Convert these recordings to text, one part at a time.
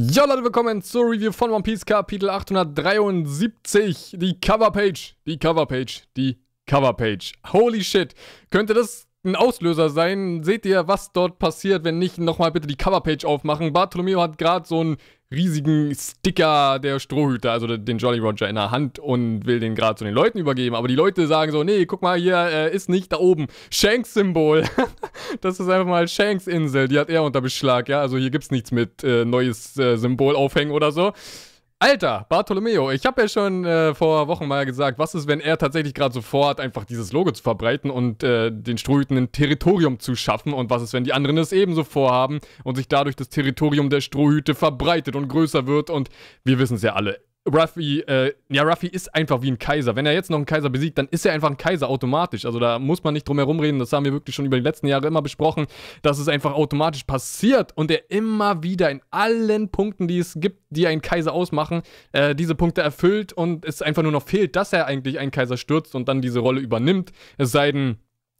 Ja Leute, willkommen zur Review von One Piece Kapitel 873. Die Coverpage, die Coverpage, die Coverpage. Holy shit. Könnte das ein Auslöser sein? Seht ihr, was dort passiert? Wenn nicht, nochmal bitte die Coverpage aufmachen. Bartolomeo hat gerade so einen riesigen Sticker der Strohhüter, also den Jolly Roger in der Hand und will den gerade zu den Leuten übergeben. Aber die Leute sagen so, nee, guck mal, hier äh, ist nicht da oben Shanks-Symbol. das ist einfach mal Shanks-Insel, die hat er unter Beschlag, ja. Also hier gibt's nichts mit äh, neues äh, Symbol aufhängen oder so. Alter, Bartolomeo, ich habe ja schon äh, vor Wochen mal gesagt, was ist, wenn er tatsächlich gerade so vorhat, einfach dieses Logo zu verbreiten und äh, den Strohhüten ein Territorium zu schaffen? Und was ist, wenn die anderen es ebenso vorhaben und sich dadurch das Territorium der Strohhüte verbreitet und größer wird? Und wir wissen es ja alle, Ruffy, äh, ja, Ruffy ist einfach wie ein Kaiser. Wenn er jetzt noch einen Kaiser besiegt, dann ist er einfach ein Kaiser automatisch. Also da muss man nicht drum herum reden. Das haben wir wirklich schon über die letzten Jahre immer besprochen, dass es einfach automatisch passiert und er immer wieder in allen Punkten, die es gibt, die einen Kaiser ausmachen, äh, diese Punkte erfüllt und es einfach nur noch fehlt, dass er eigentlich einen Kaiser stürzt und dann diese Rolle übernimmt. Es sei denn,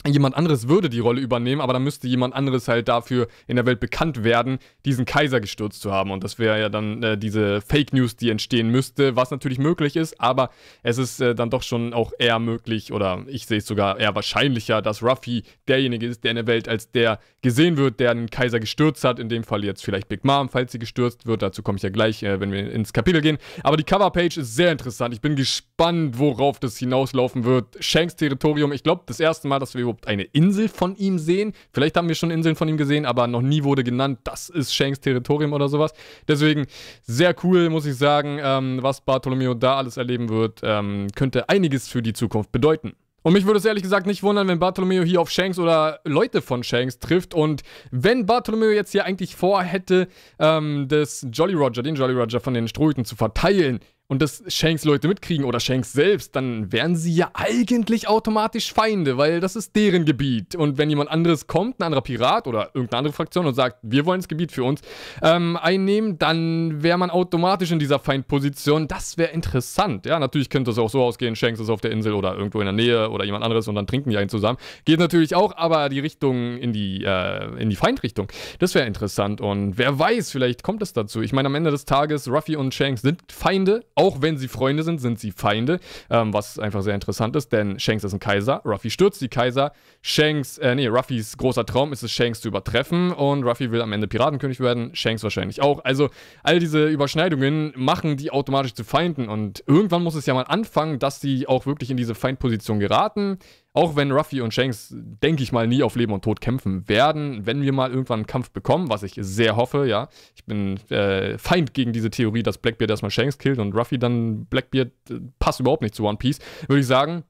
jemand anderes würde die Rolle übernehmen, aber dann müsste jemand anderes halt dafür in der Welt bekannt werden, diesen Kaiser gestürzt zu haben. Und das wäre ja dann äh, diese Fake News, die entstehen müsste, was natürlich möglich ist, aber es ist äh, dann doch schon auch eher möglich oder ich sehe es sogar eher wahrscheinlicher, dass Ruffy derjenige ist, der in der Welt als der gesehen wird, der einen Kaiser gestürzt hat. In dem Fall jetzt vielleicht Big Mom, falls sie gestürzt wird. Dazu komme ich ja gleich, äh, wenn wir ins Kapitel gehen. Aber die Coverpage ist sehr interessant. Ich bin gespannt, worauf das hinauslaufen wird. Shanks Territorium, ich glaube, das erste Mal, dass wir überhaupt eine Insel von ihm sehen. Vielleicht haben wir schon Inseln von ihm gesehen, aber noch nie wurde genannt, das ist Shanks Territorium oder sowas. Deswegen sehr cool, muss ich sagen, ähm, was Bartolomeo da alles erleben wird, ähm, könnte einiges für die Zukunft bedeuten. Und mich würde es ehrlich gesagt nicht wundern, wenn Bartolomeo hier auf Shanks oder Leute von Shanks trifft. Und wenn Bartolomeo jetzt hier eigentlich vorhätte, ähm, das Jolly Roger, den Jolly Roger von den Strohhüten zu verteilen, und das Shanks Leute mitkriegen oder Shanks selbst, dann wären sie ja eigentlich automatisch Feinde, weil das ist deren Gebiet. Und wenn jemand anderes kommt, ein anderer Pirat oder irgendeine andere Fraktion und sagt, wir wollen das Gebiet für uns ähm, einnehmen, dann wäre man automatisch in dieser Feindposition. Das wäre interessant. Ja, natürlich könnte es auch so ausgehen, Shanks ist auf der Insel oder irgendwo in der Nähe oder jemand anderes und dann trinken die einen zusammen. Geht natürlich auch, aber die Richtung in die, äh, in die Feindrichtung, das wäre interessant. Und wer weiß, vielleicht kommt es dazu. Ich meine, am Ende des Tages, Ruffy und Shanks sind Feinde, auch wenn sie Freunde sind, sind sie Feinde, ähm, was einfach sehr interessant ist, denn Shanks ist ein Kaiser, Ruffy stürzt die Kaiser, Shanks, äh, nee, Ruffys großer Traum ist es, Shanks zu übertreffen und Ruffy will am Ende Piratenkönig werden, Shanks wahrscheinlich auch. Also all diese Überschneidungen machen die automatisch zu Feinden und irgendwann muss es ja mal anfangen, dass sie auch wirklich in diese Feindposition geraten. Auch wenn Ruffy und Shanks, denke ich mal, nie auf Leben und Tod kämpfen werden, wenn wir mal irgendwann einen Kampf bekommen, was ich sehr hoffe, ja. Ich bin äh, Feind gegen diese Theorie, dass Blackbeard erstmal Shanks killt und Ruffy dann Blackbeard äh, passt überhaupt nicht zu One Piece. Würde ich sagen,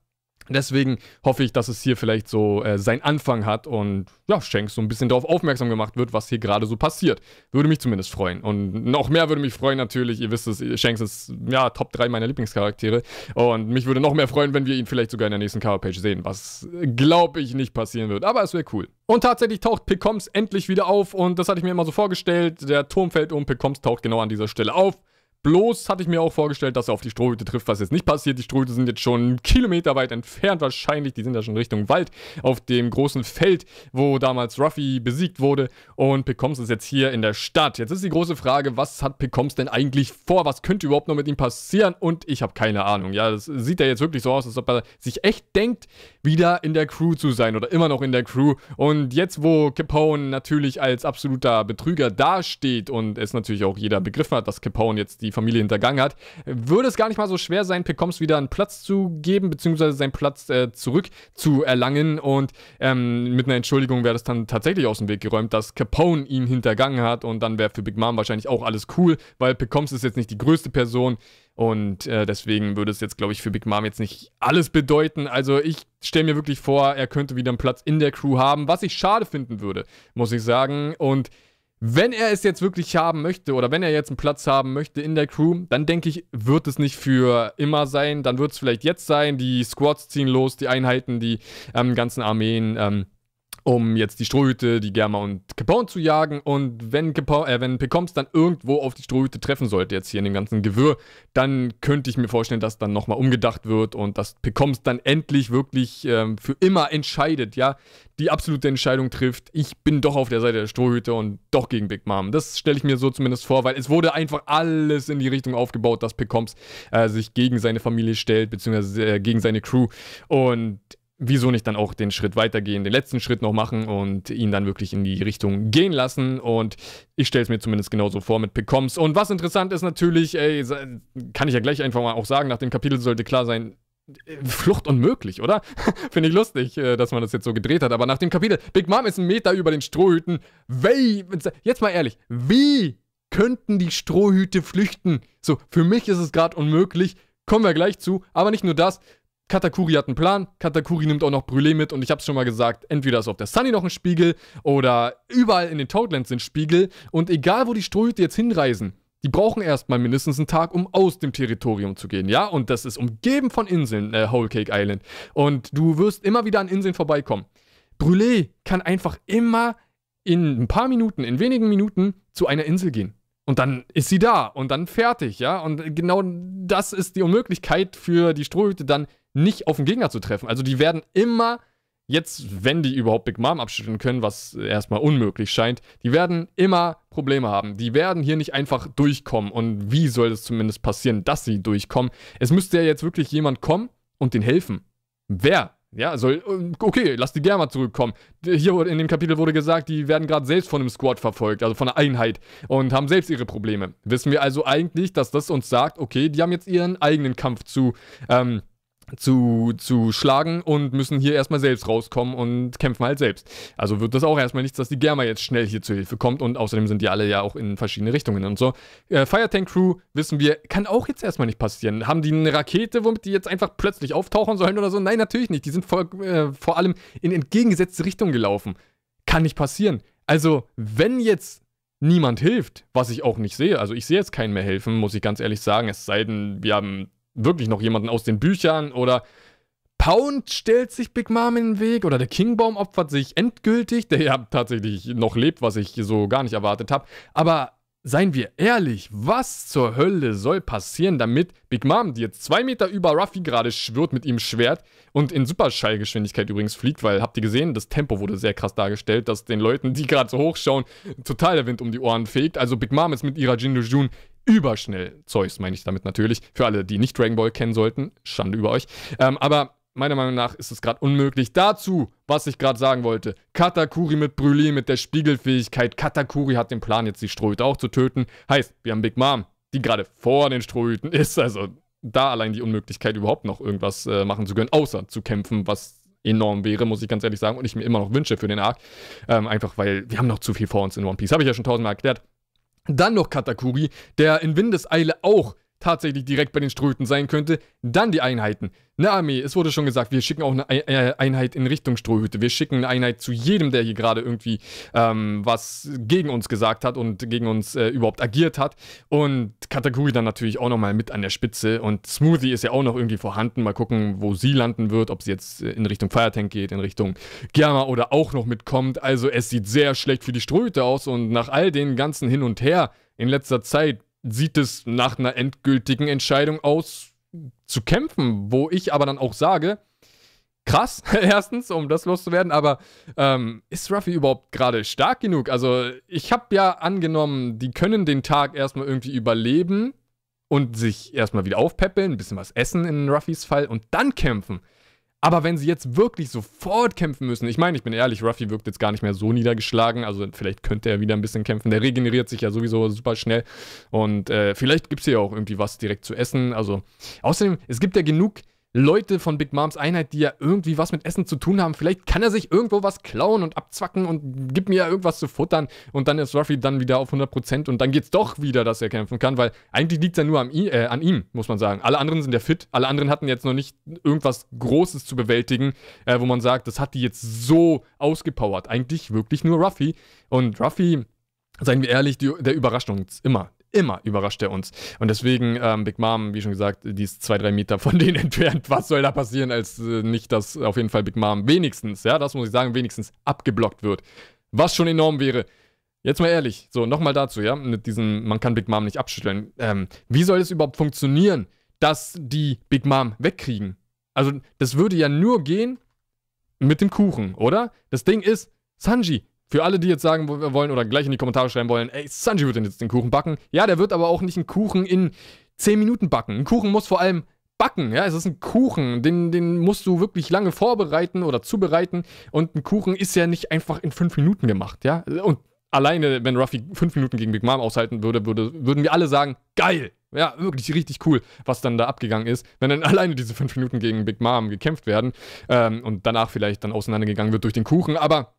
Deswegen hoffe ich, dass es hier vielleicht so äh, seinen Anfang hat und ja, Shanks so ein bisschen darauf aufmerksam gemacht wird, was hier gerade so passiert. Würde mich zumindest freuen. Und noch mehr würde mich freuen natürlich, ihr wisst es, Shanks ist ja Top 3 meiner Lieblingscharaktere. Und mich würde noch mehr freuen, wenn wir ihn vielleicht sogar in der nächsten Coverpage sehen, was glaube ich nicht passieren wird. Aber es wäre cool. Und tatsächlich taucht Pecoms endlich wieder auf und das hatte ich mir immer so vorgestellt. Der Turm fällt um, Pecoms taucht genau an dieser Stelle auf. Bloß hatte ich mir auch vorgestellt, dass er auf die Strohhüte trifft, was jetzt nicht passiert. Die Strohhüte sind jetzt schon Kilometer weit entfernt wahrscheinlich. Die sind ja schon Richtung Wald auf dem großen Feld, wo damals Ruffy besiegt wurde. Und Pecoms ist jetzt hier in der Stadt. Jetzt ist die große Frage, was hat Pecoms denn eigentlich vor? Was könnte überhaupt noch mit ihm passieren? Und ich habe keine Ahnung. Ja, das sieht ja jetzt wirklich so aus, als ob er sich echt denkt, wieder in der Crew zu sein oder immer noch in der Crew. Und jetzt, wo Capone natürlich als absoluter Betrüger dasteht und es natürlich auch jeder begriffen hat, dass Capone jetzt die die Familie hintergangen hat, würde es gar nicht mal so schwer sein, Pecoms wieder einen Platz zu geben, beziehungsweise seinen Platz äh, zurück zu erlangen. Und ähm, mit einer Entschuldigung wäre das dann tatsächlich aus dem Weg geräumt, dass Capone ihn hintergangen hat. Und dann wäre für Big Mom wahrscheinlich auch alles cool, weil Pecoms ist jetzt nicht die größte Person. Und äh, deswegen würde es jetzt, glaube ich, für Big Mom jetzt nicht alles bedeuten. Also ich stelle mir wirklich vor, er könnte wieder einen Platz in der Crew haben, was ich schade finden würde, muss ich sagen. Und wenn er es jetzt wirklich haben möchte oder wenn er jetzt einen Platz haben möchte in der Crew, dann denke ich, wird es nicht für immer sein. Dann wird es vielleicht jetzt sein. Die Squads ziehen los, die Einheiten, die ähm, ganzen Armeen. Ähm, um jetzt die Strohhüte, die Germa und Capone zu jagen. Und wenn, Capone, äh, wenn Pecoms dann irgendwo auf die Strohhüte treffen sollte, jetzt hier in dem ganzen Gewirr, dann könnte ich mir vorstellen, dass dann nochmal umgedacht wird und dass Pecoms dann endlich wirklich ähm, für immer entscheidet, ja, die absolute Entscheidung trifft. Ich bin doch auf der Seite der Strohhüte und doch gegen Big Mom. Das stelle ich mir so zumindest vor, weil es wurde einfach alles in die Richtung aufgebaut, dass Pecoms äh, sich gegen seine Familie stellt, beziehungsweise äh, gegen seine Crew. Und wieso nicht dann auch den Schritt weitergehen, den letzten Schritt noch machen und ihn dann wirklich in die Richtung gehen lassen. Und ich stelle es mir zumindest genauso vor mit Pecoms. Und was interessant ist natürlich, ey, kann ich ja gleich einfach mal auch sagen, nach dem Kapitel sollte klar sein, Flucht unmöglich, oder? Finde ich lustig, äh, dass man das jetzt so gedreht hat. Aber nach dem Kapitel, Big Mom ist ein Meter über den Strohhüten. Wie, jetzt mal ehrlich, wie könnten die Strohhüte flüchten? So, für mich ist es gerade unmöglich. Kommen wir gleich zu. Aber nicht nur das. Katakuri hat einen Plan, Katakuri nimmt auch noch Brûlé mit und ich hab's schon mal gesagt, entweder ist auf der Sunny noch ein Spiegel oder überall in den Toadlands sind Spiegel und egal wo die Strohhüte jetzt hinreisen, die brauchen erstmal mindestens einen Tag, um aus dem Territorium zu gehen, ja? Und das ist umgeben von Inseln, äh, Whole Cake Island. Und du wirst immer wieder an Inseln vorbeikommen. Brûlé kann einfach immer in ein paar Minuten, in wenigen Minuten zu einer Insel gehen. Und dann ist sie da und dann fertig, ja? Und genau das ist die Unmöglichkeit für die Strohhüte dann nicht auf den Gegner zu treffen. Also die werden immer, jetzt, wenn die überhaupt Big Mom abschütteln können, was erstmal unmöglich scheint, die werden immer Probleme haben. Die werden hier nicht einfach durchkommen. Und wie soll es zumindest passieren, dass sie durchkommen? Es müsste ja jetzt wirklich jemand kommen und denen helfen. Wer? Ja, soll, okay, lass die gerne mal zurückkommen. Hier in dem Kapitel wurde gesagt, die werden gerade selbst von einem Squad verfolgt, also von einer Einheit und haben selbst ihre Probleme. Wissen wir also eigentlich, dass das uns sagt, okay, die haben jetzt ihren eigenen Kampf zu ähm, zu, zu schlagen und müssen hier erstmal selbst rauskommen und kämpfen halt selbst. Also wird das auch erstmal nichts, dass die Germa jetzt schnell hier zur Hilfe kommt und außerdem sind die alle ja auch in verschiedene Richtungen und so. Äh, Firetank Crew, wissen wir, kann auch jetzt erstmal nicht passieren. Haben die eine Rakete, womit die jetzt einfach plötzlich auftauchen sollen oder so? Nein, natürlich nicht. Die sind vor, äh, vor allem in entgegengesetzte Richtungen gelaufen. Kann nicht passieren. Also, wenn jetzt niemand hilft, was ich auch nicht sehe, also ich sehe jetzt keinen mehr helfen, muss ich ganz ehrlich sagen, es sei denn, wir haben wirklich noch jemanden aus den Büchern oder Pound stellt sich Big Mom in den Weg oder der Kingbaum opfert sich endgültig, der ja tatsächlich noch lebt, was ich so gar nicht erwartet habe. Aber seien wir ehrlich, was zur Hölle soll passieren, damit Big Mom, die jetzt zwei Meter über Ruffy gerade schwirrt mit ihm Schwert und in Superschallgeschwindigkeit übrigens fliegt, weil habt ihr gesehen, das Tempo wurde sehr krass dargestellt, dass den Leuten, die gerade so hochschauen, total der Wind um die Ohren fegt. Also Big Mom ist mit ihrer Jindu Jun überschnell. Zeus meine ich damit natürlich. Für alle, die nicht Dragon Ball kennen sollten, Schande über euch. Ähm, aber meiner Meinung nach ist es gerade unmöglich. Dazu, was ich gerade sagen wollte, Katakuri mit Brûlé, mit der Spiegelfähigkeit. Katakuri hat den Plan, jetzt die Strohhüte auch zu töten. Heißt, wir haben Big Mom, die gerade vor den Strohhüten ist. Also da allein die Unmöglichkeit, überhaupt noch irgendwas äh, machen zu können, außer zu kämpfen, was enorm wäre, muss ich ganz ehrlich sagen, und ich mir immer noch wünsche für den Arc. Ähm, einfach weil wir haben noch zu viel vor uns in One Piece. Habe ich ja schon tausendmal erklärt. Dann noch Katakuri, der in Windeseile auch tatsächlich direkt bei den Ströten sein könnte. Dann die Einheiten. Eine Armee, es wurde schon gesagt, wir schicken auch eine äh, Einheit in Richtung Strohhütte. Wir schicken eine Einheit zu jedem, der hier gerade irgendwie ähm, was gegen uns gesagt hat und gegen uns äh, überhaupt agiert hat. Und Katakuri dann natürlich auch nochmal mit an der Spitze. Und Smoothie ist ja auch noch irgendwie vorhanden. Mal gucken, wo sie landen wird, ob sie jetzt äh, in Richtung Firetank geht, in Richtung Germa oder auch noch mitkommt. Also es sieht sehr schlecht für die Strohhütte aus und nach all den ganzen Hin und Her in letzter Zeit sieht es nach einer endgültigen Entscheidung aus, zu kämpfen, wo ich aber dann auch sage, krass, erstens, um das loszuwerden, aber ähm, ist Ruffy überhaupt gerade stark genug? Also ich habe ja angenommen, die können den Tag erstmal irgendwie überleben und sich erstmal wieder aufpäppeln, ein bisschen was essen in Ruffys Fall und dann kämpfen. Aber wenn sie jetzt wirklich sofort kämpfen müssen, ich meine, ich bin ehrlich, Ruffy wirkt jetzt gar nicht mehr so niedergeschlagen, also vielleicht könnte er wieder ein bisschen kämpfen. Der regeneriert sich ja sowieso super schnell. Und äh, vielleicht gibt es hier auch irgendwie was direkt zu essen. Also, außerdem, es gibt ja genug Leute von Big Moms Einheit, die ja irgendwie was mit Essen zu tun haben. Vielleicht kann er sich irgendwo was klauen und abzwacken und gibt mir ja irgendwas zu futtern. Und dann ist Ruffy dann wieder auf 100% und dann geht's doch wieder, dass er kämpfen kann, weil eigentlich liegt es ja nur an, äh, an, ihm, muss man sagen. Alle anderen sind ja fit. Alle anderen hatten jetzt noch nicht irgendwas Großes zu bewältigen, äh, wo man sagt, das hat die jetzt so ausgepowert. Eigentlich wirklich nur Ruffy. Und Ruffy, seien wir ehrlich, die, der überrascht uns immer immer überrascht er uns. Und deswegen, ähm, Big Mom, wie schon gesagt, die ist zwei, drei Meter von denen entfernt. Was soll da passieren, als äh, nicht, dass auf jeden Fall Big Mom wenigstens, ja, das muss ich sagen, wenigstens abgeblockt wird. Was schon enorm wäre. Jetzt mal ehrlich, so nochmal dazu, ja, mit diesem, man kann Big Mom nicht abschütteln. Ähm, wie soll es überhaupt funktionieren, dass die Big Mom wegkriegen? Also, das würde ja nur gehen mit dem Kuchen, oder? Das Ding ist, Sanji, für alle, die jetzt sagen wollen oder gleich in die Kommentare schreiben wollen, ey, Sanji wird denn jetzt den Kuchen backen. Ja, der wird aber auch nicht einen Kuchen in 10 Minuten backen. Ein Kuchen muss vor allem backen, ja, es ist ein Kuchen, den, den musst du wirklich lange vorbereiten oder zubereiten und ein Kuchen ist ja nicht einfach in 5 Minuten gemacht, ja. Und alleine, wenn Ruffy 5 Minuten gegen Big Mom aushalten würde, würde, würden wir alle sagen, geil, ja, wirklich richtig cool, was dann da abgegangen ist, wenn dann alleine diese 5 Minuten gegen Big Mom gekämpft werden ähm, und danach vielleicht dann auseinandergegangen wird durch den Kuchen, aber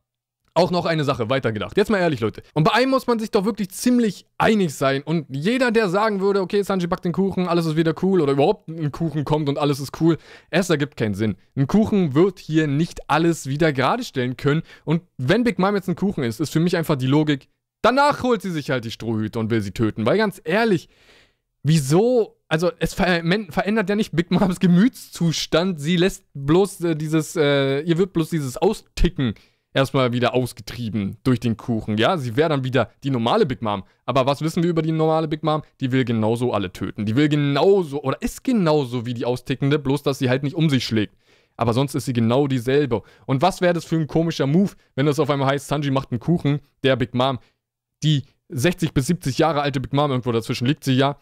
auch noch eine Sache weitergedacht. Jetzt mal ehrlich, Leute. Und bei einem muss man sich doch wirklich ziemlich einig sein. Und jeder, der sagen würde, okay, Sanji backt den Kuchen, alles ist wieder cool, oder überhaupt ein Kuchen kommt und alles ist cool, es ergibt keinen Sinn. Ein Kuchen wird hier nicht alles wieder gerade stellen können. Und wenn Big Mom jetzt ein Kuchen ist, ist für mich einfach die Logik, danach holt sie sich halt die Strohhüte und will sie töten. Weil ganz ehrlich, wieso also es ver verändert ja nicht Big Moms Gemütszustand. Sie lässt bloß äh, dieses, äh, ihr wird bloß dieses Austicken erstmal wieder ausgetrieben durch den Kuchen. Ja, sie wäre dann wieder die normale Big Mom. Aber was wissen wir über die normale Big Mom? Die will genauso alle töten. Die will genauso oder ist genauso wie die austickende, bloß dass sie halt nicht um sich schlägt. Aber sonst ist sie genau dieselbe. Und was wäre das für ein komischer Move, wenn das auf einmal heißt, Sanji macht einen Kuchen, der Big Mom, die 60 bis 70 Jahre alte Big Mom, irgendwo dazwischen liegt sie ja,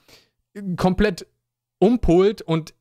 komplett umpolt und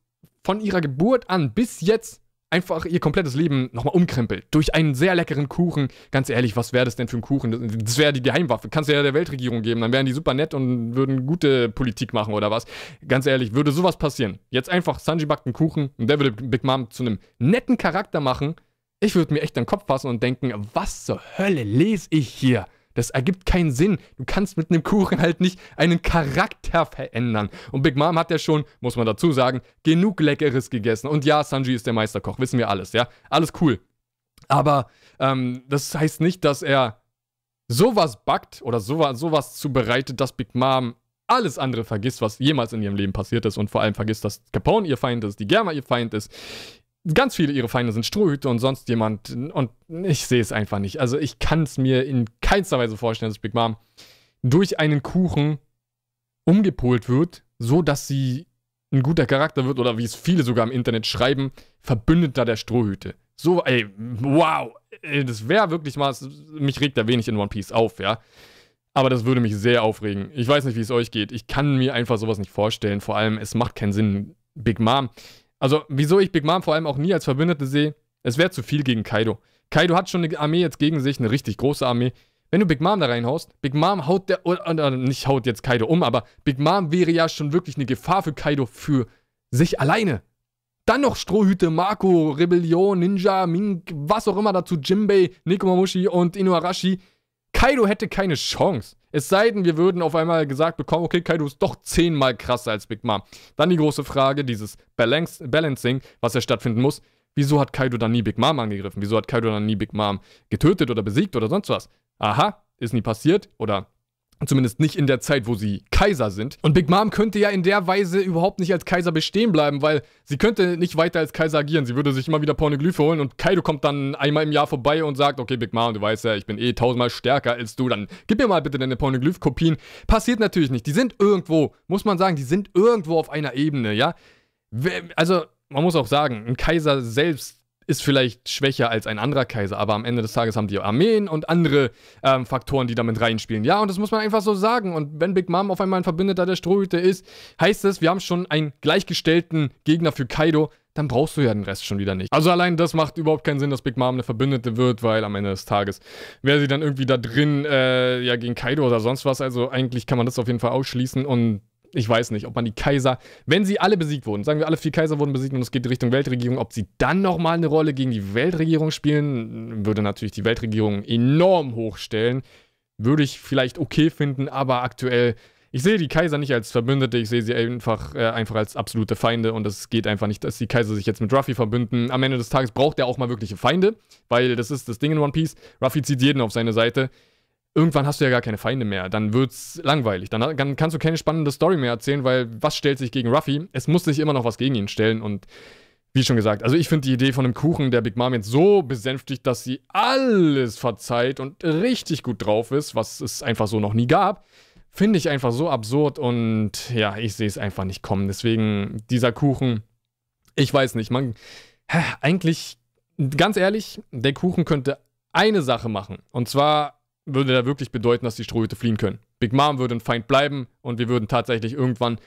von ihrer Geburt an bis jetzt einfach ihr komplettes Leben nochmal umkrempelt. Durch einen sehr leckeren Kuchen. Ganz ehrlich, was wäre das denn für ein Kuchen? Das wäre die Geheimwaffe. Kannst du ja der Weltregierung geben. Dann wären die super nett und würden gute Politik machen oder was. Ganz ehrlich, würde sowas passieren. Jetzt einfach Sanji backt einen Kuchen und der würde Big Mom zu einem netten Charakter machen. Ich würde mir echt den Kopf fassen und denken, was zur Hölle lese ich hier? Das ergibt keinen Sinn. Du kannst mit einem Kuchen halt nicht einen Charakter verändern. Und Big Mom hat ja schon, muss man dazu sagen, genug Leckeres gegessen. Und ja, Sanji ist der Meisterkoch, wissen wir alles, ja. Alles cool. Aber ähm, das heißt nicht, dass er sowas backt oder sowas, sowas zubereitet, dass Big Mom alles andere vergisst, was jemals in ihrem Leben passiert ist und vor allem vergisst, dass Capone ihr Feind ist, die Germa ihr Feind ist ganz viele ihre Feinde sind Strohhüte und sonst jemand. Und ich sehe es einfach nicht. Also ich kann es mir in keinster Weise vorstellen, dass Big Mom durch einen Kuchen umgepolt wird, so dass sie ein guter Charakter wird oder wie es viele sogar im Internet schreiben, Verbündeter der Strohhüte. So, ey, wow, das wäre wirklich mal, mich regt da wenig in One Piece auf, ja. Aber das würde mich sehr aufregen. Ich weiß nicht, wie es euch geht. Ich kann mir einfach sowas nicht vorstellen. Vor allem, es macht keinen Sinn. Big Mom, also, wieso ich Big Mom vor allem auch nie als Verbündete sehe, es wäre zu viel gegen Kaido. Kaido hat schon eine Armee jetzt gegen sich, eine richtig große Armee. Wenn du Big Mom da reinhaust, Big Mom haut der, oder, nicht haut jetzt Kaido um, aber Big Mom wäre ja schon wirklich eine Gefahr für Kaido für sich alleine. Dann noch Strohhüte, Marco, Rebellion, Ninja, Mink, was auch immer dazu, Jimbei, Nekomamushi und Inuarashi. Kaido hätte keine Chance. Es sei denn, wir würden auf einmal gesagt bekommen, okay, Kaido ist doch zehnmal krasser als Big Mom. Dann die große Frage, dieses Balance, Balancing, was ja stattfinden muss. Wieso hat Kaido dann nie Big Mom angegriffen? Wieso hat Kaido dann nie Big Mom getötet oder besiegt oder sonst was? Aha, ist nie passiert oder Zumindest nicht in der Zeit, wo sie Kaiser sind. Und Big Mom könnte ja in der Weise überhaupt nicht als Kaiser bestehen bleiben, weil sie könnte nicht weiter als Kaiser agieren. Sie würde sich immer wieder Pornoglyphe holen und Kaido kommt dann einmal im Jahr vorbei und sagt, okay, Big Mom, du weißt ja, ich bin eh tausendmal stärker als du, dann gib mir mal bitte deine Pornoglyph-Kopien. Passiert natürlich nicht. Die sind irgendwo, muss man sagen, die sind irgendwo auf einer Ebene, ja. Also, man muss auch sagen, ein Kaiser selbst ist vielleicht schwächer als ein anderer Kaiser, aber am Ende des Tages haben die Armeen und andere ähm, Faktoren, die damit reinspielen. Ja, und das muss man einfach so sagen. Und wenn Big Mom auf einmal ein Verbündeter der Strohhüte ist, heißt es, wir haben schon einen gleichgestellten Gegner für Kaido, dann brauchst du ja den Rest schon wieder nicht. Also allein das macht überhaupt keinen Sinn, dass Big Mom eine Verbündete wird, weil am Ende des Tages wäre sie dann irgendwie da drin, äh, ja, gegen Kaido oder sonst was. Also eigentlich kann man das auf jeden Fall ausschließen und ich weiß nicht, ob man die Kaiser, wenn sie alle besiegt wurden, sagen wir alle vier Kaiser wurden besiegt und es geht Richtung Weltregierung, ob sie dann nochmal eine Rolle gegen die Weltregierung spielen, würde natürlich die Weltregierung enorm hochstellen. Würde ich vielleicht okay finden, aber aktuell, ich sehe die Kaiser nicht als Verbündete, ich sehe sie einfach, äh, einfach als absolute Feinde und es geht einfach nicht, dass die Kaiser sich jetzt mit Ruffy verbünden. Am Ende des Tages braucht er auch mal wirkliche Feinde, weil das ist das Ding in One Piece. Ruffy zieht jeden auf seine Seite irgendwann hast du ja gar keine Feinde mehr. Dann wird's langweilig. Dann, dann, kannst du keine spannende Story mehr erzählen, weil was stellt sich gegen Ruffy? Es muss sich immer noch was gegen ihn stellen und wie schon gesagt, also ich finde die Idee von einem Kuchen der Big Mom jetzt so besänftigt, dass sie alles verzeiht und richtig gut drauf ist, was es einfach so noch nie gab. Finde ich einfach so absurd und ja, ich sehe es einfach nicht kommen. Deswegen dieser Kuchen, ich weiß nicht, man, eigentlich, ganz ehrlich, der Kuchen könnte eine Sache machen. Und zwar würde er wirklich bedeuten, dass die Strohhüte fliehen können. Big Mom würde ein Feind bleiben und wir würden tatsächlich irgendwann,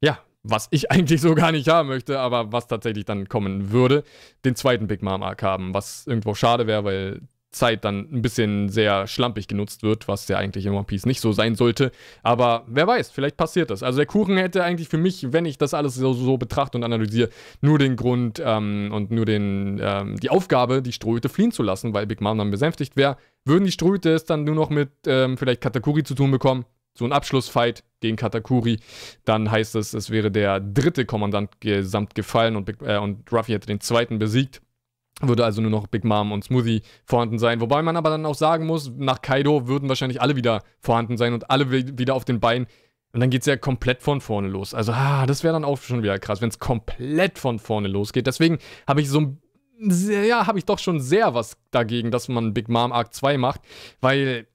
ja, was ich eigentlich so gar nicht haben möchte, aber was tatsächlich dann kommen würde, den zweiten Big Mom Arc haben, was irgendwo schade wäre, weil Zeit dann ein bisschen sehr schlampig genutzt wird, was ja eigentlich in One Piece nicht so sein sollte. Aber wer weiß, vielleicht passiert das. Also der Kuchen hätte eigentlich für mich, wenn ich das alles so, so betrachte und analysiere, nur den Grund ähm, und nur den, ähm, die Aufgabe, die Strohhüte fliehen zu lassen, weil Big Mom dann besänftigt wäre. Würden die Strohhüte es dann nur noch mit ähm, vielleicht Katakuri zu tun bekommen, so ein Abschlussfight gegen Katakuri, dann heißt es, es wäre der dritte Kommandant gesamt gefallen und, äh, und Ruffy hätte den zweiten besiegt. Würde also nur noch Big Mom und Smoothie vorhanden sein. Wobei man aber dann auch sagen muss, nach Kaido würden wahrscheinlich alle wieder vorhanden sein und alle wieder auf den Beinen. Und dann geht es ja komplett von vorne los. Also, ah, das wäre dann auch schon wieder krass, wenn es komplett von vorne losgeht. Deswegen habe ich so ein ja, habe ich doch schon sehr was dagegen, dass man Big Mom Arc 2 macht, weil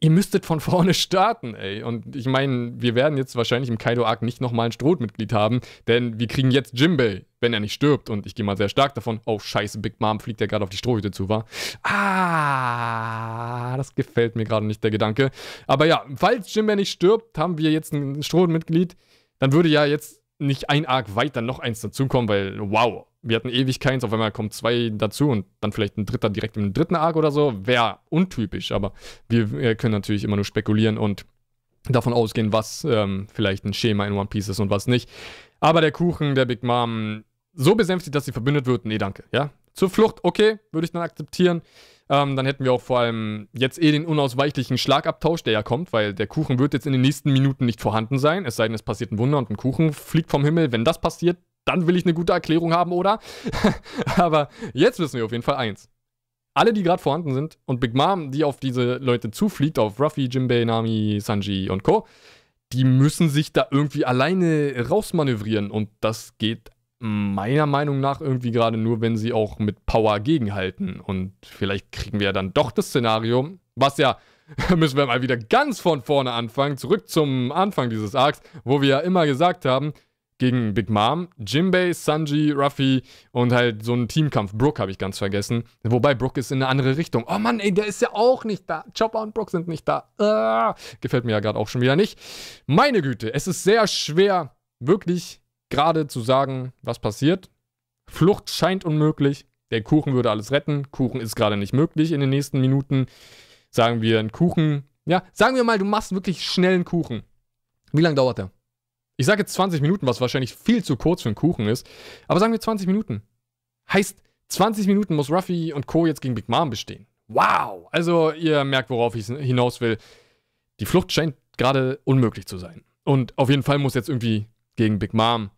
ihr müsstet von vorne starten, ey. Und ich meine, wir werden jetzt wahrscheinlich im Kaido-Arc nicht nochmal ein Strohmitglied haben, denn wir kriegen jetzt Jimbei, wenn er nicht stirbt. Und ich gehe mal sehr stark davon, oh scheiße, Big Mom fliegt ja gerade auf die Strohhüte zu, war. Ah, das gefällt mir gerade nicht, der Gedanke. Aber ja, falls Jimbei nicht stirbt, haben wir jetzt ein Strohmitglied. Dann würde ja jetzt nicht ein Arc weiter noch eins dazukommen, weil wow, wir hatten ewig keins, auf einmal kommen zwei dazu und dann vielleicht ein dritter direkt im dritten Arc oder so, wäre untypisch, aber wir können natürlich immer nur spekulieren und davon ausgehen, was ähm, vielleicht ein Schema in One Piece ist und was nicht. Aber der Kuchen der Big Mom so besänftigt, dass sie verbündet wird, nee, danke, ja. Zur Flucht, okay, würde ich dann akzeptieren. Ähm, dann hätten wir auch vor allem jetzt eh den unausweichlichen Schlagabtausch, der ja kommt, weil der Kuchen wird jetzt in den nächsten Minuten nicht vorhanden sein, es sei denn, es passiert ein Wunder und ein Kuchen fliegt vom Himmel. Wenn das passiert, dann will ich eine gute Erklärung haben, oder? Aber jetzt wissen wir auf jeden Fall eins. Alle, die gerade vorhanden sind und Big Mom, die auf diese Leute zufliegt, auf Ruffy, Jimbei, Nami, Sanji und Co., die müssen sich da irgendwie alleine rausmanövrieren und das geht meiner Meinung nach irgendwie gerade nur, wenn sie auch mit Power gegenhalten. Und vielleicht kriegen wir ja dann doch das Szenario, was ja, müssen wir mal wieder ganz von vorne anfangen, zurück zum Anfang dieses Arcs, wo wir ja immer gesagt haben, gegen Big Mom, Jimbei, Sanji, Ruffy und halt so ein Teamkampf. Brooke habe ich ganz vergessen. Wobei Brooke ist in eine andere Richtung. Oh Mann, ey, der ist ja auch nicht da. Chopper und Brooke sind nicht da. Ah, gefällt mir ja gerade auch schon wieder nicht. Meine Güte, es ist sehr schwer, wirklich gerade zu sagen, was passiert. Flucht scheint unmöglich. Der Kuchen würde alles retten. Kuchen ist gerade nicht möglich in den nächsten Minuten. Sagen wir einen Kuchen. Ja, sagen wir mal, du machst wirklich schnell einen Kuchen. Wie lange dauert der? Ich sage jetzt 20 Minuten, was wahrscheinlich viel zu kurz für einen Kuchen ist. Aber sagen wir 20 Minuten. Heißt, 20 Minuten muss Ruffy und Co. jetzt gegen Big Mom bestehen. Wow! Also, ihr merkt, worauf ich hinaus will. Die Flucht scheint gerade unmöglich zu sein. Und auf jeden Fall muss jetzt irgendwie gegen Big Mom,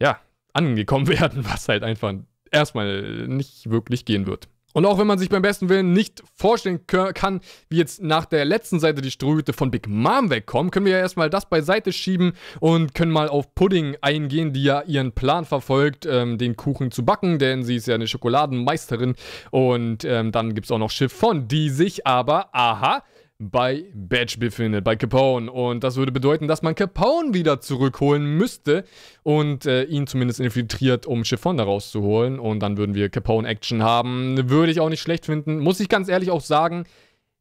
ja, angekommen werden, was halt einfach erstmal nicht wirklich gehen wird. Und auch wenn man sich beim besten Willen nicht vorstellen kann, wie jetzt nach der letzten Seite die Strohhüte von Big Mom wegkommen, können wir ja erstmal das beiseite schieben und können mal auf Pudding eingehen, die ja ihren Plan verfolgt, ähm, den Kuchen zu backen, denn sie ist ja eine Schokoladenmeisterin. Und ähm, dann gibt es auch noch Chiffon, die sich aber, aha, bei Badge befindet, bei Capone. Und das würde bedeuten, dass man Capone wieder zurückholen müsste und äh, ihn zumindest infiltriert, um Chiffon da rauszuholen. Und dann würden wir Capone-Action haben. Würde ich auch nicht schlecht finden. Muss ich ganz ehrlich auch sagen,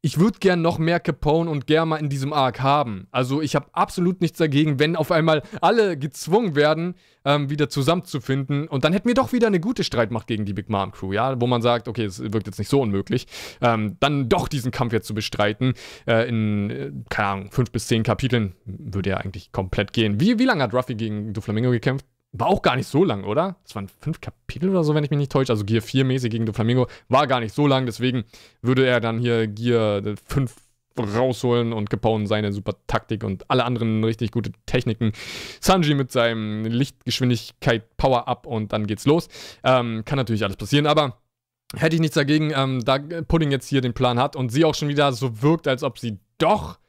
ich würde gern noch mehr Capone und Germa in diesem Arc haben. Also ich habe absolut nichts dagegen, wenn auf einmal alle gezwungen werden, ähm, wieder zusammenzufinden. Und dann hätten wir doch wieder eine gute Streitmacht gegen die Big Mom Crew, ja, wo man sagt, okay, es wirkt jetzt nicht so unmöglich, ähm, dann doch diesen Kampf jetzt zu bestreiten. Äh, in, äh, keine Ahnung, fünf bis zehn Kapiteln würde ja eigentlich komplett gehen. Wie, wie lange hat Ruffy gegen Doflamingo gekämpft? War auch gar nicht so lang, oder? Das waren fünf Kapitel oder so, wenn ich mich nicht täusche. Also Gear 4 mäßig gegen Doflamingo. War gar nicht so lang, deswegen würde er dann hier Gear 5 rausholen und Capone seine super Taktik und alle anderen richtig gute Techniken. Sanji mit seinem Lichtgeschwindigkeit Power-Up und dann geht's los. Ähm, kann natürlich alles passieren, aber hätte ich nichts dagegen, ähm, da Pudding jetzt hier den Plan hat und sie auch schon wieder so wirkt, als ob sie doch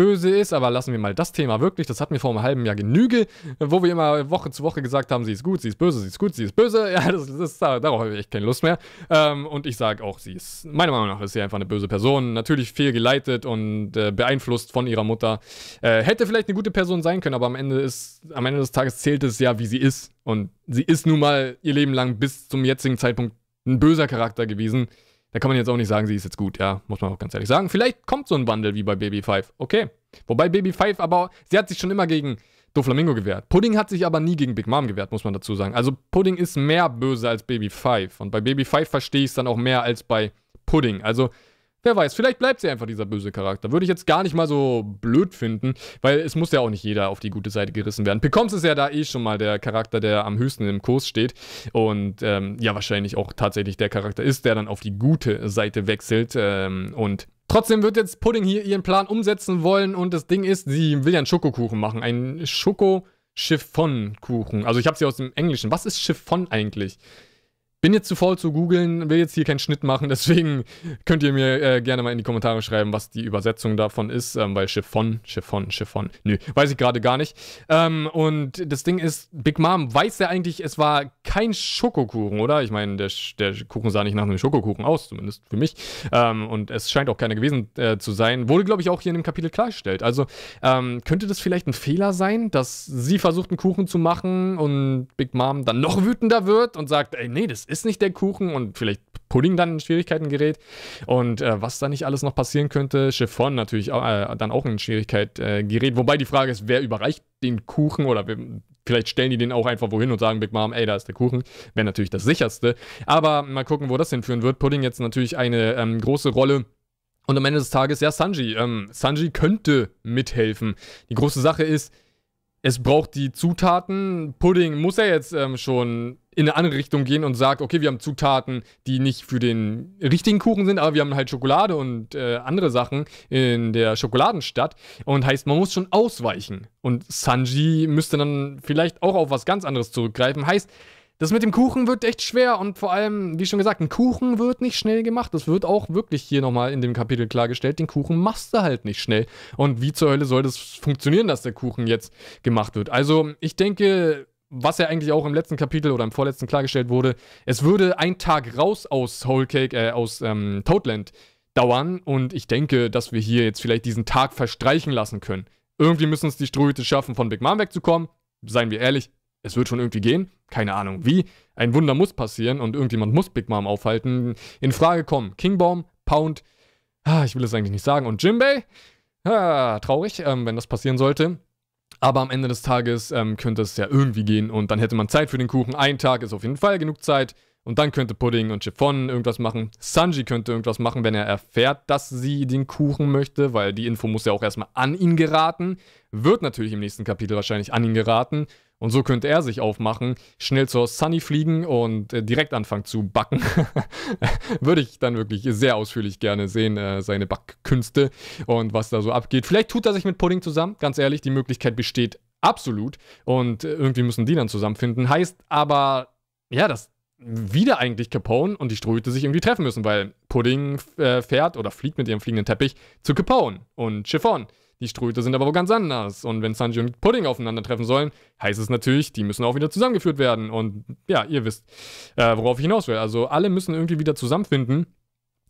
böse ist, aber lassen wir mal das Thema wirklich. Das hatten wir vor einem halben Jahr Genüge, wo wir immer Woche zu Woche gesagt haben, sie ist gut, sie ist böse, sie ist gut, sie ist böse. Ja, das, das, darauf habe ich echt keine Lust mehr. Ähm, und ich sage auch, sie ist, meiner Meinung nach, ist sie einfach eine böse Person. Natürlich fehlgeleitet und äh, beeinflusst von ihrer Mutter. Äh, hätte vielleicht eine gute Person sein können, aber am Ende, ist, am Ende des Tages zählt es ja, wie sie ist. Und sie ist nun mal ihr Leben lang bis zum jetzigen Zeitpunkt ein böser Charakter gewesen. Da kann man jetzt auch nicht sagen, sie ist jetzt gut, ja, muss man auch ganz ehrlich sagen. Vielleicht kommt so ein Wandel wie bei Baby 5, okay. Wobei Baby 5 aber, sie hat sich schon immer gegen Doflamingo gewehrt. Pudding hat sich aber nie gegen Big Mom gewehrt, muss man dazu sagen. Also Pudding ist mehr böse als Baby 5. Und bei Baby 5 verstehe ich es dann auch mehr als bei Pudding. Also Wer weiß, vielleicht bleibt sie einfach dieser böse Charakter. Würde ich jetzt gar nicht mal so blöd finden, weil es muss ja auch nicht jeder auf die gute Seite gerissen werden. Pecoms ist ja da eh schon mal der Charakter, der am höchsten im Kurs steht und ähm, ja, wahrscheinlich auch tatsächlich der Charakter ist, der dann auf die gute Seite wechselt ähm, und Trotzdem wird jetzt Pudding hier ihren Plan umsetzen wollen und das Ding ist, sie will ja einen Schokokuchen machen. Ein Schoko-Chiffon-Kuchen. Also ich habe sie aus dem Englischen. Was ist Chiffon eigentlich? Bin jetzt zu faul zu googeln, will jetzt hier keinen Schnitt machen, deswegen könnt ihr mir äh, gerne mal in die Kommentare schreiben, was die Übersetzung davon ist, ähm, weil Chiffon, Chiffon, Chiffon, nö, weiß ich gerade gar nicht. Ähm, und das Ding ist, Big Mom weiß ja eigentlich, es war kein Schokokuchen, oder? Ich meine, der, der, Kuchen sah nicht nach einem Schokokuchen aus, zumindest für mich. Ähm, und es scheint auch keiner gewesen äh, zu sein. Wurde, glaube ich, auch hier in dem Kapitel klargestellt. Also ähm, könnte das vielleicht ein Fehler sein, dass sie versucht, einen Kuchen zu machen und Big Mom dann noch wütender wird und sagt, ey, nee, das ist nicht der Kuchen und vielleicht Pudding dann in Schwierigkeiten gerät. Und äh, was da nicht alles noch passieren könnte, Chiffon natürlich äh, dann auch in Schwierigkeit äh, gerät. Wobei die Frage ist, wer überreicht den Kuchen oder vielleicht stellen die den auch einfach wohin und sagen Big Mom, ey, da ist der Kuchen. Wäre natürlich das sicherste. Aber mal gucken, wo das hinführen wird. Pudding jetzt natürlich eine ähm, große Rolle. Und am Ende des Tages, ja, Sanji. Ähm, Sanji könnte mithelfen. Die große Sache ist, es braucht die Zutaten. Pudding muss ja jetzt ähm, schon in eine andere Richtung gehen und sagt, okay, wir haben Zutaten, die nicht für den richtigen Kuchen sind, aber wir haben halt Schokolade und äh, andere Sachen in der Schokoladenstadt. Und heißt, man muss schon ausweichen. Und Sanji müsste dann vielleicht auch auf was ganz anderes zurückgreifen. Heißt, das mit dem Kuchen wird echt schwer und vor allem, wie schon gesagt, ein Kuchen wird nicht schnell gemacht. Das wird auch wirklich hier nochmal in dem Kapitel klargestellt. Den Kuchen machst du halt nicht schnell. Und wie zur Hölle soll das funktionieren, dass der Kuchen jetzt gemacht wird? Also, ich denke, was ja eigentlich auch im letzten Kapitel oder im vorletzten klargestellt wurde, es würde ein Tag raus aus Whole Cake, äh, aus ähm, Toadland dauern. Und ich denke, dass wir hier jetzt vielleicht diesen Tag verstreichen lassen können. Irgendwie müssen es die Strohhüte schaffen, von Big Mom wegzukommen. Seien wir ehrlich, es wird schon irgendwie gehen. Keine Ahnung wie. Ein Wunder muss passieren und irgendjemand muss Big Mom aufhalten. In Frage kommen Kingbaum, Pound, ah, ich will es eigentlich nicht sagen, und Jimbei. Ah, traurig, ähm, wenn das passieren sollte. Aber am Ende des Tages ähm, könnte es ja irgendwie gehen und dann hätte man Zeit für den Kuchen. Ein Tag ist auf jeden Fall genug Zeit. Und dann könnte Pudding und Chiffon irgendwas machen. Sanji könnte irgendwas machen, wenn er erfährt, dass sie den Kuchen möchte, weil die Info muss ja auch erstmal an ihn geraten. Wird natürlich im nächsten Kapitel wahrscheinlich an ihn geraten. Und so könnte er sich aufmachen, schnell zur Sunny fliegen und äh, direkt anfangen zu backen. Würde ich dann wirklich sehr ausführlich gerne sehen, äh, seine Backkünste und was da so abgeht. Vielleicht tut er sich mit Pudding zusammen, ganz ehrlich, die Möglichkeit besteht absolut. Und äh, irgendwie müssen die dann zusammenfinden. Heißt aber, ja, dass wieder eigentlich Capone und die Strohhüte sich irgendwie treffen müssen, weil Pudding äh, fährt oder fliegt mit ihrem fliegenden Teppich zu Capone und Chiffon. Die Ströte sind aber wo ganz anders. Und wenn Sanji und Pudding aufeinandertreffen sollen, heißt es natürlich, die müssen auch wieder zusammengeführt werden. Und ja, ihr wisst, äh, worauf ich hinaus will. Also alle müssen irgendwie wieder zusammenfinden.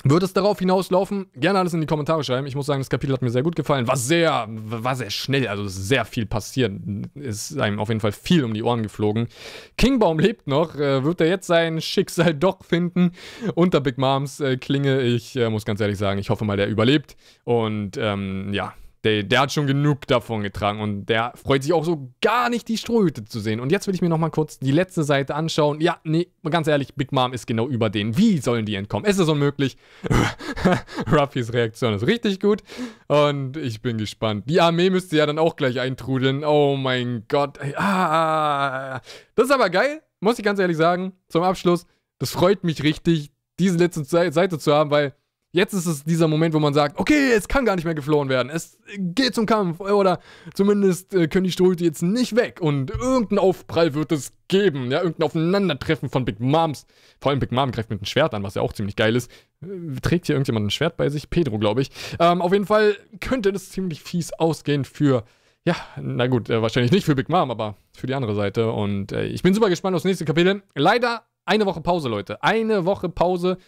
Wird es darauf hinauslaufen? Gerne alles in die Kommentare schreiben. Ich muss sagen, das Kapitel hat mir sehr gut gefallen. War sehr, war sehr schnell, also sehr viel passiert. Ist einem auf jeden Fall viel um die Ohren geflogen. Kingbaum lebt noch. Äh, wird er jetzt sein Schicksal doch finden? Unter Big Moms äh, Klinge. Ich äh, muss ganz ehrlich sagen, ich hoffe mal, der überlebt. Und ähm, ja, der, der, hat schon genug davon getragen und der freut sich auch so gar nicht, die Strohhüte zu sehen. Und jetzt will ich mir nochmal kurz die letzte Seite anschauen. Ja, nee, ganz ehrlich, Big Mom ist genau über denen. Wie sollen die entkommen? Es ist unmöglich. Ruffys Reaktion ist richtig gut und ich bin gespannt. Die Armee müsste ja dann auch gleich eintrudeln. Oh mein Gott. Ah, das ist aber geil, muss ich ganz ehrlich sagen. Zum Abschluss, das freut mich richtig, diese letzte Seite zu haben, weil Jetzt ist es dieser Moment, wo man sagt, okay, es kann gar nicht mehr geflohen werden. Es geht zum Kampf oder zumindest äh, können die Strohhüte jetzt nicht weg und irgendein Aufprall wird es geben. Ja, irgendein Aufeinandertreffen von Big Moms. Vor allem Big Mom greift mit einem Schwert an, was ja auch ziemlich geil ist. Äh, trägt hier irgendjemand ein Schwert bei sich? Pedro, glaube ich. Ähm, auf jeden Fall könnte das ziemlich fies ausgehen für ja, na gut, äh, wahrscheinlich nicht für Big Mom, aber für die andere Seite. Und äh, ich bin super gespannt aufs nächste Kapitel. Leider eine Woche Pause, Leute. Eine Woche Pause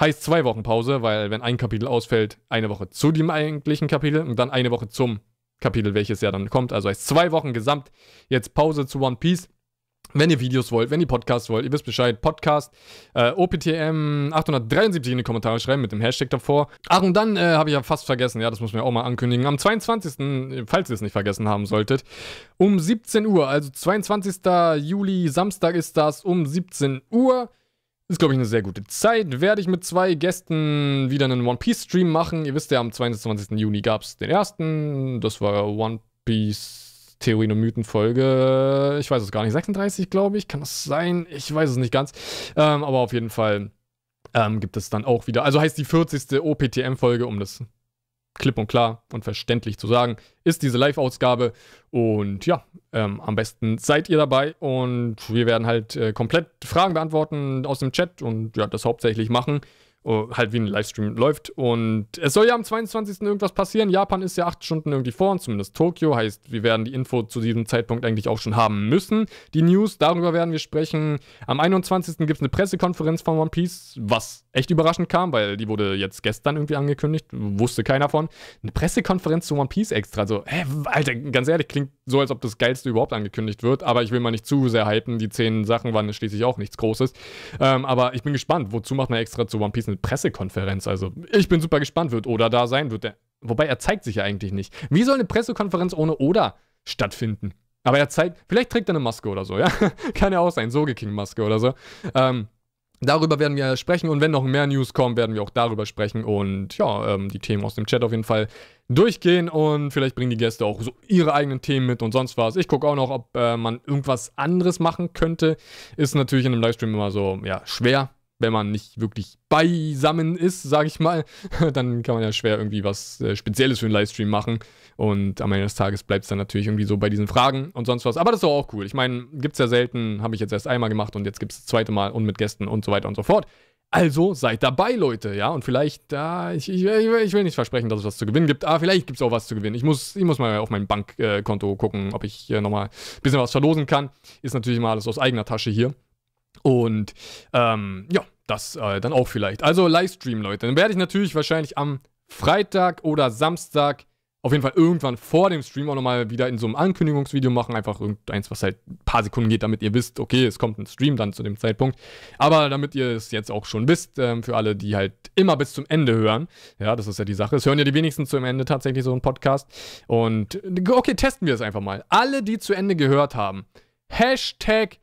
heißt zwei Wochen Pause, weil wenn ein Kapitel ausfällt, eine Woche zu dem eigentlichen Kapitel und dann eine Woche zum Kapitel, welches ja dann kommt. Also heißt zwei Wochen gesamt jetzt Pause zu One Piece. Wenn ihr Videos wollt, wenn ihr Podcasts wollt, ihr wisst Bescheid, Podcast, äh, OPTM 873 in die Kommentare schreiben mit dem Hashtag davor. Ach, und dann äh, habe ich ja fast vergessen, ja, das muss man ja auch mal ankündigen. Am 22., falls ihr es nicht vergessen haben solltet, um 17 Uhr, also 22. Juli, Samstag ist das, um 17 Uhr. Ist, glaube ich, eine sehr gute Zeit. Werde ich mit zwei Gästen wieder einen One Piece Stream machen. Ihr wisst ja, am 22. Juni gab es den ersten. Das war One Piece Theorien und Mythen Folge, ich weiß es gar nicht, 36 glaube ich, kann das sein? Ich weiß es nicht ganz. Ähm, aber auf jeden Fall ähm, gibt es dann auch wieder, also heißt die 40. OPTM-Folge, um das klipp und klar und verständlich zu sagen, ist diese Live-Ausgabe. Und ja, ähm, am besten seid ihr dabei und wir werden halt äh, komplett Fragen beantworten aus dem Chat und ja, das hauptsächlich machen. Oh, halt wie ein Livestream läuft. Und es soll ja am 22. irgendwas passieren. Japan ist ja acht Stunden irgendwie vor uns, zumindest Tokio. Heißt, wir werden die Info zu diesem Zeitpunkt eigentlich auch schon haben müssen. Die News, darüber werden wir sprechen. Am 21. gibt es eine Pressekonferenz von One Piece, was echt überraschend kam, weil die wurde jetzt gestern irgendwie angekündigt. Wusste keiner von. Eine Pressekonferenz zu One Piece extra. So, hä, Alter, ganz ehrlich, klingt so, als ob das Geilste überhaupt angekündigt wird. Aber ich will mal nicht zu sehr hypen. Die zehn Sachen waren schließlich auch nichts Großes. Ähm, aber ich bin gespannt, wozu macht man extra zu One Piece eine Pressekonferenz. Also ich bin super gespannt, wird Oda da sein, wird er. Wobei er zeigt sich ja eigentlich nicht. Wie soll eine Pressekonferenz ohne Oda stattfinden? Aber er zeigt, vielleicht trägt er eine Maske oder so, ja? Kann ja auch sein, Soge King Maske oder so. Ähm, Darüber werden wir sprechen und wenn noch mehr News kommen, werden wir auch darüber sprechen und ja, ähm, die Themen aus dem Chat auf jeden Fall durchgehen und vielleicht bringen die Gäste auch so ihre eigenen Themen mit und sonst was. Ich gucke auch noch, ob äh, man irgendwas anderes machen könnte. Ist natürlich in einem Livestream immer so, ja, schwer wenn man nicht wirklich beisammen ist, sage ich mal, dann kann man ja schwer irgendwie was äh, Spezielles für einen Livestream machen. Und am Ende des Tages bleibt es dann natürlich irgendwie so bei diesen Fragen und sonst was. Aber das ist doch auch cool. Ich meine, gibt es ja selten, habe ich jetzt erst einmal gemacht und jetzt gibt es das zweite Mal und mit Gästen und so weiter und so fort. Also seid dabei, Leute, ja. Und vielleicht, äh, ich, ich, ich, will nicht versprechen, dass es was zu gewinnen gibt, aber vielleicht gibt es auch was zu gewinnen. Ich muss, ich muss mal auf mein Bankkonto gucken, ob ich nochmal ein bisschen was verlosen kann. Ist natürlich mal alles aus eigener Tasche hier. Und ähm, ja, das äh, dann auch vielleicht. Also Livestream, Leute. Dann werde ich natürlich wahrscheinlich am Freitag oder Samstag auf jeden Fall irgendwann vor dem Stream auch nochmal wieder in so einem Ankündigungsvideo machen. Einfach irgendeins, was halt ein paar Sekunden geht, damit ihr wisst, okay, es kommt ein Stream dann zu dem Zeitpunkt. Aber damit ihr es jetzt auch schon wisst, ähm, für alle, die halt immer bis zum Ende hören. Ja, das ist ja die Sache. Es hören ja die wenigsten zum Ende tatsächlich so einen Podcast. Und okay, testen wir es einfach mal. Alle, die zu Ende gehört haben, Hashtag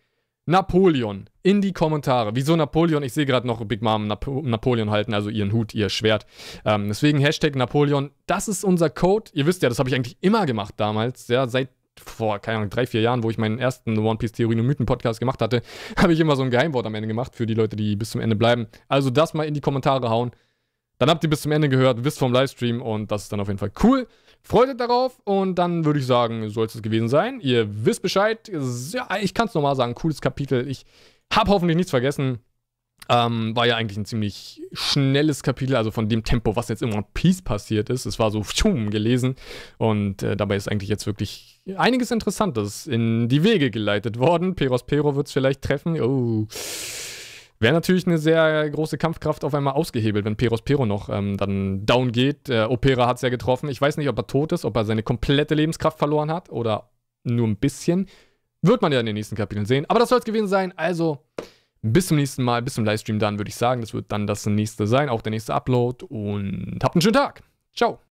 Napoleon in die Kommentare. Wieso Napoleon? Ich sehe gerade noch Big Mom Nap Napoleon halten, also ihren Hut, ihr Schwert. Ähm, deswegen Hashtag Napoleon. Das ist unser Code. Ihr wisst ja, das habe ich eigentlich immer gemacht damals. Ja, seit vor, keine Ahnung, drei, vier Jahren, wo ich meinen ersten One Piece Theorien und Mythen Podcast gemacht hatte, habe ich immer so ein Geheimwort am Ende gemacht für die Leute, die bis zum Ende bleiben. Also das mal in die Kommentare hauen. Dann habt ihr bis zum Ende gehört, wisst vom Livestream und das ist dann auf jeden Fall cool. Freut euch darauf und dann würde ich sagen, soll es gewesen sein. Ihr wisst Bescheid. Ja, ich kann es nochmal sagen, cooles Kapitel. Ich habe hoffentlich nichts vergessen. Ähm, war ja eigentlich ein ziemlich schnelles Kapitel, also von dem Tempo, was jetzt immer One Piece passiert ist. Es war so pschum, gelesen und äh, dabei ist eigentlich jetzt wirklich einiges Interessantes in die Wege geleitet worden. Peros Pero wird es vielleicht treffen. Oh. Wäre natürlich eine sehr große Kampfkraft auf einmal ausgehebelt, wenn Peros Pero noch ähm, dann down geht. Äh, Opera hat es ja getroffen. Ich weiß nicht, ob er tot ist, ob er seine komplette Lebenskraft verloren hat oder nur ein bisschen. Wird man ja in den nächsten Kapiteln sehen. Aber das soll es gewesen sein. Also, bis zum nächsten Mal, bis zum Livestream dann, würde ich sagen. Das wird dann das nächste sein, auch der nächste Upload. Und habt einen schönen Tag. Ciao.